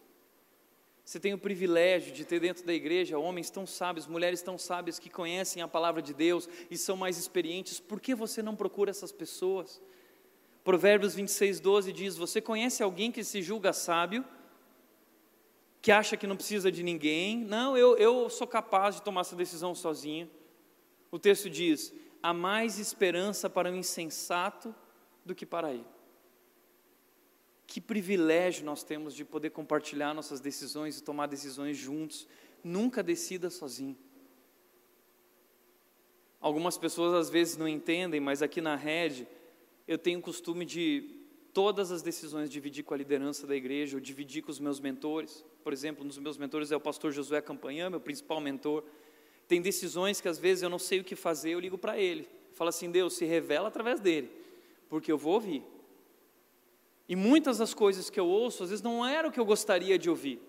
Você tem o privilégio de ter dentro da igreja homens tão sábios, mulheres tão sábias que conhecem a palavra de Deus e são mais experientes. Por que você não procura essas pessoas? Provérbios 26, 12 diz: Você conhece alguém que se julga sábio? Que acha que não precisa de ninguém. Não, eu, eu sou capaz de tomar essa decisão sozinho. O texto diz: há mais esperança para o insensato do que para ele. Que privilégio nós temos de poder compartilhar nossas decisões e tomar decisões juntos. Nunca decida sozinho. Algumas pessoas às vezes não entendem, mas aqui na rede eu tenho o costume de todas as decisões dividir com a liderança da igreja, ou dividir com os meus mentores. Por exemplo, um dos meus mentores é o pastor Josué Campanhã, meu principal mentor. Tem decisões que às vezes eu não sei o que fazer, eu ligo para ele. Falo assim: Deus, se revela através dele, porque eu vou ouvir. E muitas das coisas que eu ouço, às vezes não era o que eu gostaria de ouvir.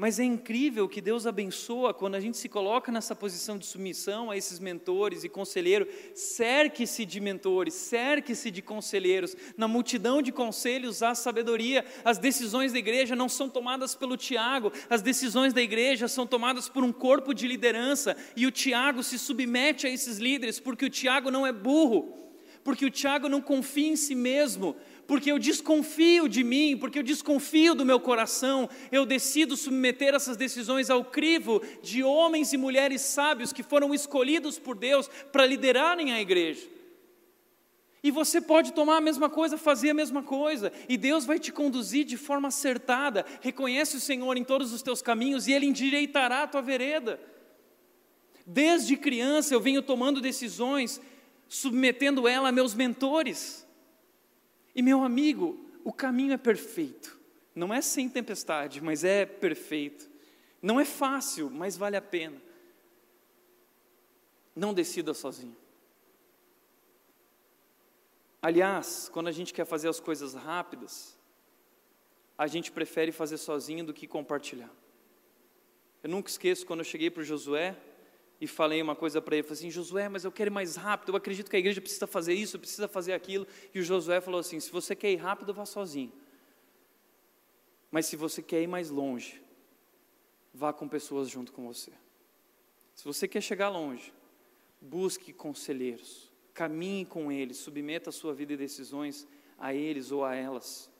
Mas é incrível que Deus abençoa quando a gente se coloca nessa posição de submissão a esses mentores e conselheiros. Cerque-se de mentores, cerque-se de conselheiros. Na multidão de conselhos há sabedoria. As decisões da igreja não são tomadas pelo Tiago, as decisões da igreja são tomadas por um corpo de liderança. E o Tiago se submete a esses líderes, porque o Tiago não é burro, porque o Tiago não confia em si mesmo, porque eu desconfio de mim, porque eu desconfio do meu coração, eu decido submeter essas decisões ao crivo de homens e mulheres sábios que foram escolhidos por Deus para liderarem a igreja. E você pode tomar a mesma coisa, fazer a mesma coisa, e Deus vai te conduzir de forma acertada. Reconhece o Senhor em todos os teus caminhos e Ele endireitará a tua vereda. Desde criança eu venho tomando decisões, submetendo ela a meus mentores. E meu amigo, o caminho é perfeito. Não é sem tempestade, mas é perfeito. Não é fácil, mas vale a pena. Não decida sozinho. Aliás, quando a gente quer fazer as coisas rápidas, a gente prefere fazer sozinho do que compartilhar. Eu nunca esqueço quando eu cheguei para o Josué e falei uma coisa para ele, falei assim, Josué, mas eu quero ir mais rápido, eu acredito que a igreja precisa fazer isso, precisa fazer aquilo. E o Josué falou assim, se você quer ir rápido, vá sozinho. Mas se você quer ir mais longe, vá com pessoas junto com você. Se você quer chegar longe, busque conselheiros, caminhe com eles, submeta a sua vida e decisões a eles ou a elas.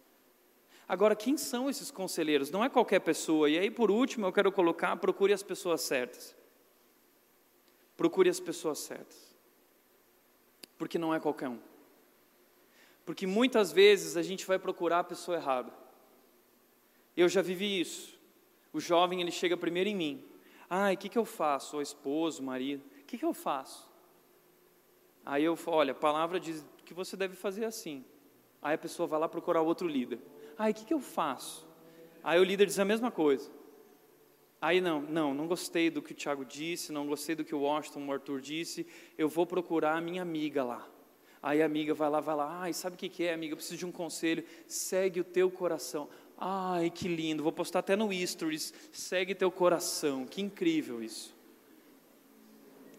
Agora, quem são esses conselheiros? Não é qualquer pessoa. E aí, por último, eu quero colocar: procure as pessoas certas. Procure as pessoas certas. Porque não é qualquer um. Porque muitas vezes a gente vai procurar a pessoa errada. Eu já vivi isso. O jovem ele chega primeiro em mim. Ai, o que, que eu faço? O esposo, o marido. O que, que eu faço? Aí eu falo, olha, a palavra diz que você deve fazer assim. Aí a pessoa vai lá procurar outro líder. Aí o que, que eu faço? Aí o líder diz a mesma coisa. Aí não, não, não gostei do que o Tiago disse, não gostei do que o Washington, o Arthur disse, eu vou procurar a minha amiga lá. Aí a amiga vai lá, vai lá, ai, sabe o que, é, amiga? Eu preciso de um conselho, segue o teu coração. Ai, que lindo, vou postar até no Stories, segue teu coração, que incrível isso.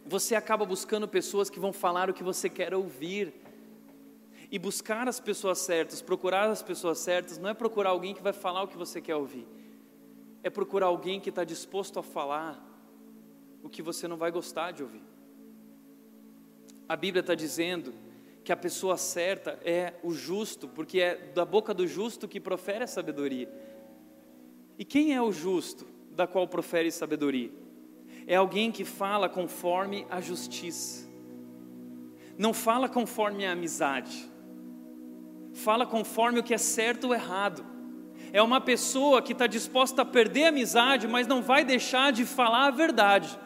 Você acaba buscando pessoas que vão falar o que você quer ouvir. E buscar as pessoas certas, procurar as pessoas certas, não é procurar alguém que vai falar o que você quer ouvir, é procurar alguém que está disposto a falar o que você não vai gostar de ouvir. A Bíblia está dizendo que a pessoa certa é o justo, porque é da boca do justo que profere a sabedoria. E quem é o justo da qual profere sabedoria? É alguém que fala conforme a justiça, não fala conforme a amizade, fala conforme o que é certo ou errado. É uma pessoa que está disposta a perder a amizade, mas não vai deixar de falar a verdade.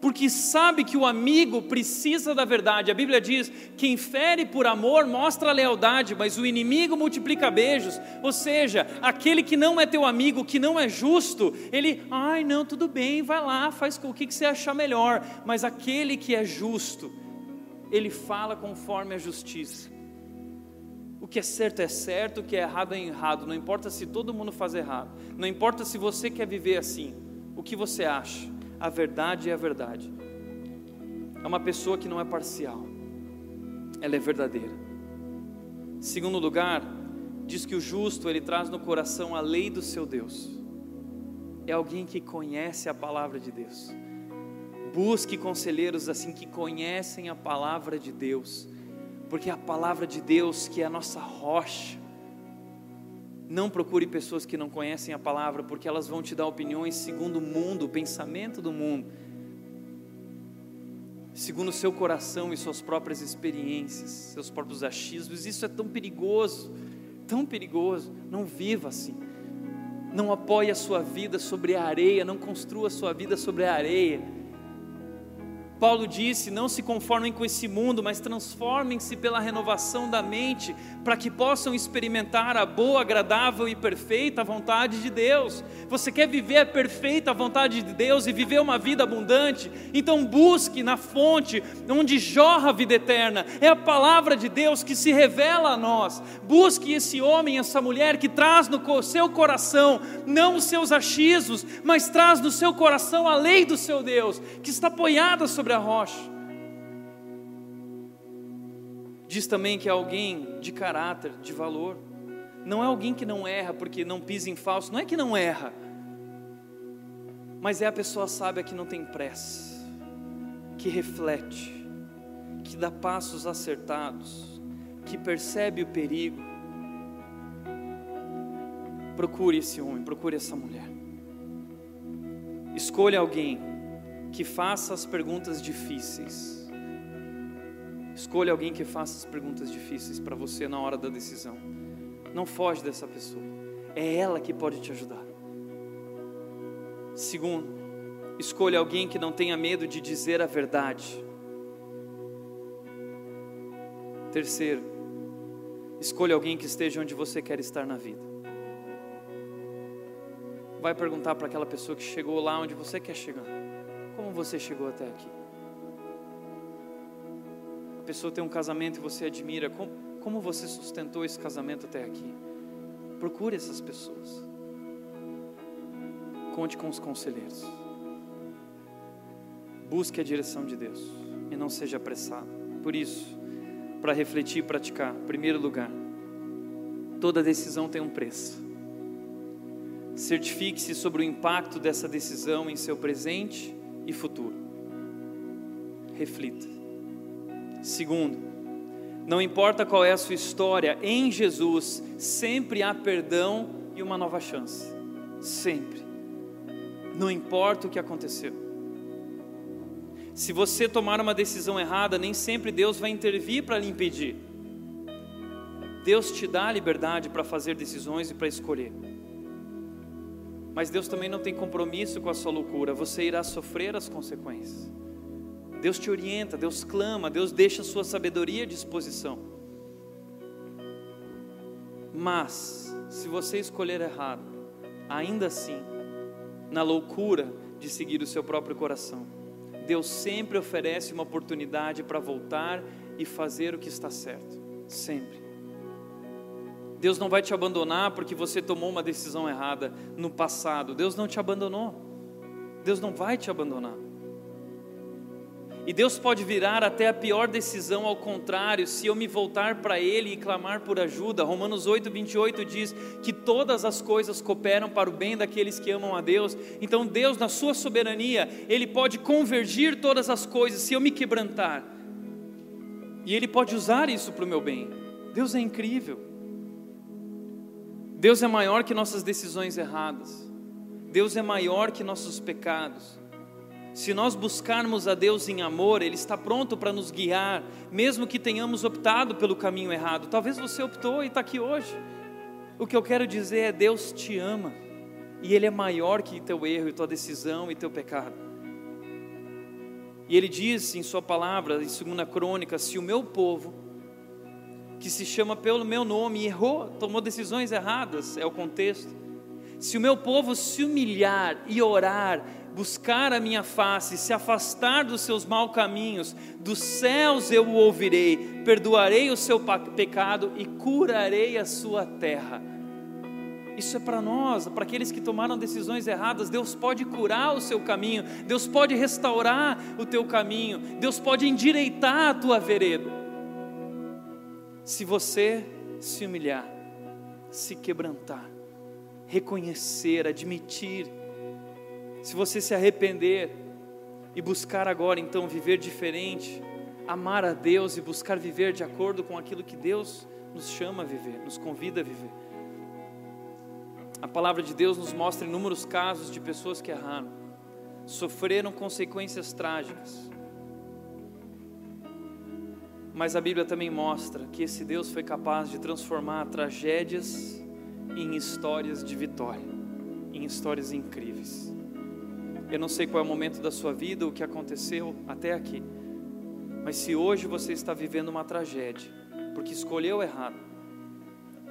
Porque sabe que o amigo precisa da verdade. A Bíblia diz: quem fere por amor mostra lealdade, mas o inimigo multiplica beijos. Ou seja, aquele que não é teu amigo, que não é justo, ele, ai, não, tudo bem, vai lá, faz o que você achar melhor. Mas aquele que é justo, ele fala conforme a justiça. O que é certo é certo, o que é errado é errado. Não importa se todo mundo faz errado. Não importa se você quer viver assim. O que você acha? A verdade é a verdade. É uma pessoa que não é parcial. Ela é verdadeira. Segundo lugar, diz que o justo ele traz no coração a lei do seu Deus. É alguém que conhece a palavra de Deus. Busque conselheiros assim que conhecem a palavra de Deus porque a palavra de Deus que é a nossa rocha. Não procure pessoas que não conhecem a palavra, porque elas vão te dar opiniões segundo o mundo, o pensamento do mundo, segundo o seu coração e suas próprias experiências, seus próprios achismos. Isso é tão perigoso, tão perigoso. Não viva assim. Não apoie a sua vida sobre a areia, não construa a sua vida sobre a areia Paulo disse: Não se conformem com esse mundo, mas transformem-se pela renovação da mente, para que possam experimentar a boa, agradável e perfeita vontade de Deus. Você quer viver a perfeita vontade de Deus e viver uma vida abundante? Então busque na fonte onde jorra a vida eterna, é a palavra de Deus que se revela a nós. Busque esse homem, essa mulher que traz no seu coração não os seus achismos, mas traz no seu coração a lei do seu Deus, que está apoiada sobre sobre a rocha. Diz também que é alguém de caráter, de valor. Não é alguém que não erra porque não pisa em falso, não é que não erra, mas é a pessoa sábia que não tem pressa, que reflete, que dá passos acertados, que percebe o perigo. Procure esse homem, procure essa mulher. Escolha alguém que faça as perguntas difíceis. Escolha alguém que faça as perguntas difíceis para você na hora da decisão. Não foge dessa pessoa. É ela que pode te ajudar. Segundo, escolha alguém que não tenha medo de dizer a verdade. Terceiro, escolha alguém que esteja onde você quer estar na vida. Vai perguntar para aquela pessoa que chegou lá onde você quer chegar. Como você chegou até aqui? pessoa tem um casamento e você admira, como, como você sustentou esse casamento até aqui? Procure essas pessoas. Conte com os conselheiros. Busque a direção de Deus e não seja apressado. Por isso, para refletir e praticar, em primeiro lugar, toda decisão tem um preço. Certifique-se sobre o impacto dessa decisão em seu presente e futuro. Reflita. Segundo, não importa qual é a sua história, em Jesus sempre há perdão e uma nova chance. Sempre. Não importa o que aconteceu. Se você tomar uma decisão errada, nem sempre Deus vai intervir para lhe impedir. Deus te dá a liberdade para fazer decisões e para escolher. Mas Deus também não tem compromisso com a sua loucura, você irá sofrer as consequências. Deus te orienta, Deus clama, Deus deixa a sua sabedoria à disposição. Mas, se você escolher errado, ainda assim, na loucura de seguir o seu próprio coração, Deus sempre oferece uma oportunidade para voltar e fazer o que está certo. Sempre. Deus não vai te abandonar porque você tomou uma decisão errada no passado. Deus não te abandonou. Deus não vai te abandonar. E Deus pode virar até a pior decisão ao contrário, se eu me voltar para Ele e clamar por ajuda. Romanos 8, 28 diz que todas as coisas cooperam para o bem daqueles que amam a Deus. Então, Deus, na Sua soberania, Ele pode convergir todas as coisas se eu me quebrantar. E Ele pode usar isso para o meu bem. Deus é incrível. Deus é maior que nossas decisões erradas. Deus é maior que nossos pecados. Se nós buscarmos a Deus em amor, Ele está pronto para nos guiar, mesmo que tenhamos optado pelo caminho errado. Talvez você optou e está aqui hoje. O que eu quero dizer é: Deus te ama, e Ele é maior que teu erro, e tua decisão e teu pecado. E Ele diz em Sua palavra, em 2 Crônica: Se o meu povo, que se chama pelo meu nome, errou, tomou decisões erradas, é o contexto. Se o meu povo se humilhar e orar, buscar a minha face, se afastar dos seus maus caminhos, dos céus eu o ouvirei, perdoarei o seu pecado e curarei a sua terra. Isso é para nós, para aqueles que tomaram decisões erradas. Deus pode curar o seu caminho, Deus pode restaurar o teu caminho, Deus pode endireitar a tua vereda. Se você se humilhar, se quebrantar, reconhecer, admitir se você se arrepender e buscar agora então viver diferente, amar a Deus e buscar viver de acordo com aquilo que Deus nos chama a viver, nos convida a viver. A palavra de Deus nos mostra inúmeros casos de pessoas que erraram, sofreram consequências trágicas. Mas a Bíblia também mostra que esse Deus foi capaz de transformar tragédias em histórias de vitória, em histórias incríveis. Eu não sei qual é o momento da sua vida, o que aconteceu até aqui. Mas se hoje você está vivendo uma tragédia, porque escolheu errado,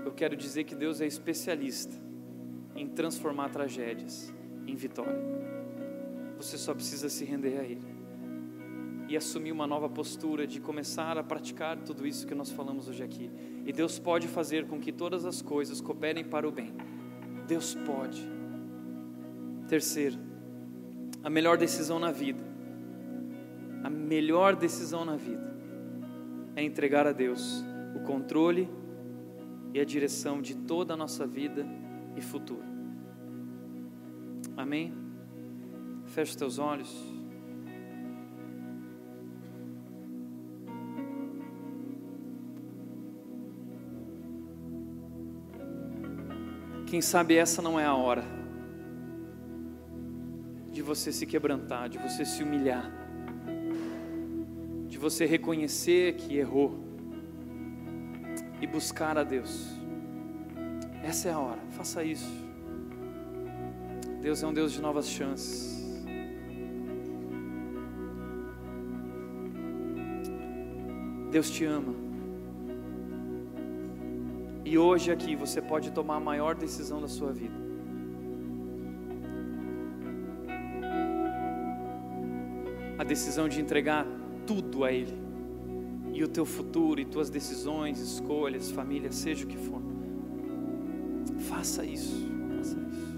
eu quero dizer que Deus é especialista em transformar tragédias em vitória. Você só precisa se render a Ele e assumir uma nova postura de começar a praticar tudo isso que nós falamos hoje aqui. E Deus pode fazer com que todas as coisas cooperem para o bem. Deus pode. Terceiro, a melhor decisão na vida, a melhor decisão na vida é entregar a Deus o controle e a direção de toda a nossa vida e futuro. Amém? Feche os teus olhos. Quem sabe essa não é a hora de você se quebrantar, de você se humilhar, de você reconhecer que errou e buscar a Deus. Essa é a hora, faça isso. Deus é um Deus de novas chances. Deus te ama. E hoje aqui você pode tomar a maior decisão da sua vida. a decisão de entregar tudo a Ele e o teu futuro e tuas decisões, escolhas, família, seja o que for. Faça isso, faça isso.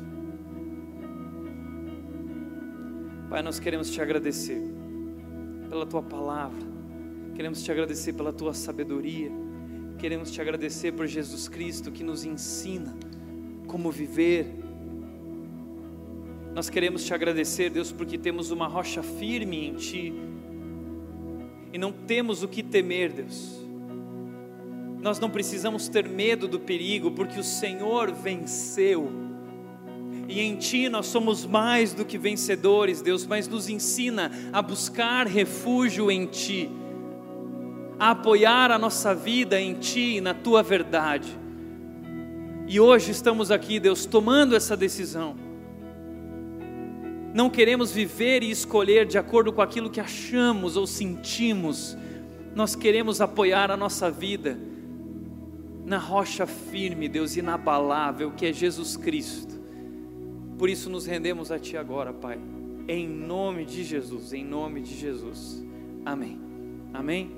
Pai, nós queremos te agradecer pela tua palavra, queremos te agradecer pela tua sabedoria, queremos te agradecer por Jesus Cristo que nos ensina como viver. Nós queremos te agradecer, Deus, porque temos uma rocha firme em Ti e não temos o que temer, Deus. Nós não precisamos ter medo do perigo, porque o Senhor venceu. E em Ti nós somos mais do que vencedores, Deus, mas nos ensina a buscar refúgio em Ti, a apoiar a nossa vida em Ti e na Tua verdade. E hoje estamos aqui, Deus, tomando essa decisão não queremos viver e escolher de acordo com aquilo que achamos ou sentimos, nós queremos apoiar a nossa vida na rocha firme, Deus, inabalável, que é Jesus Cristo. Por isso nos rendemos a Ti agora, Pai, em nome de Jesus, em nome de Jesus. Amém. Amém.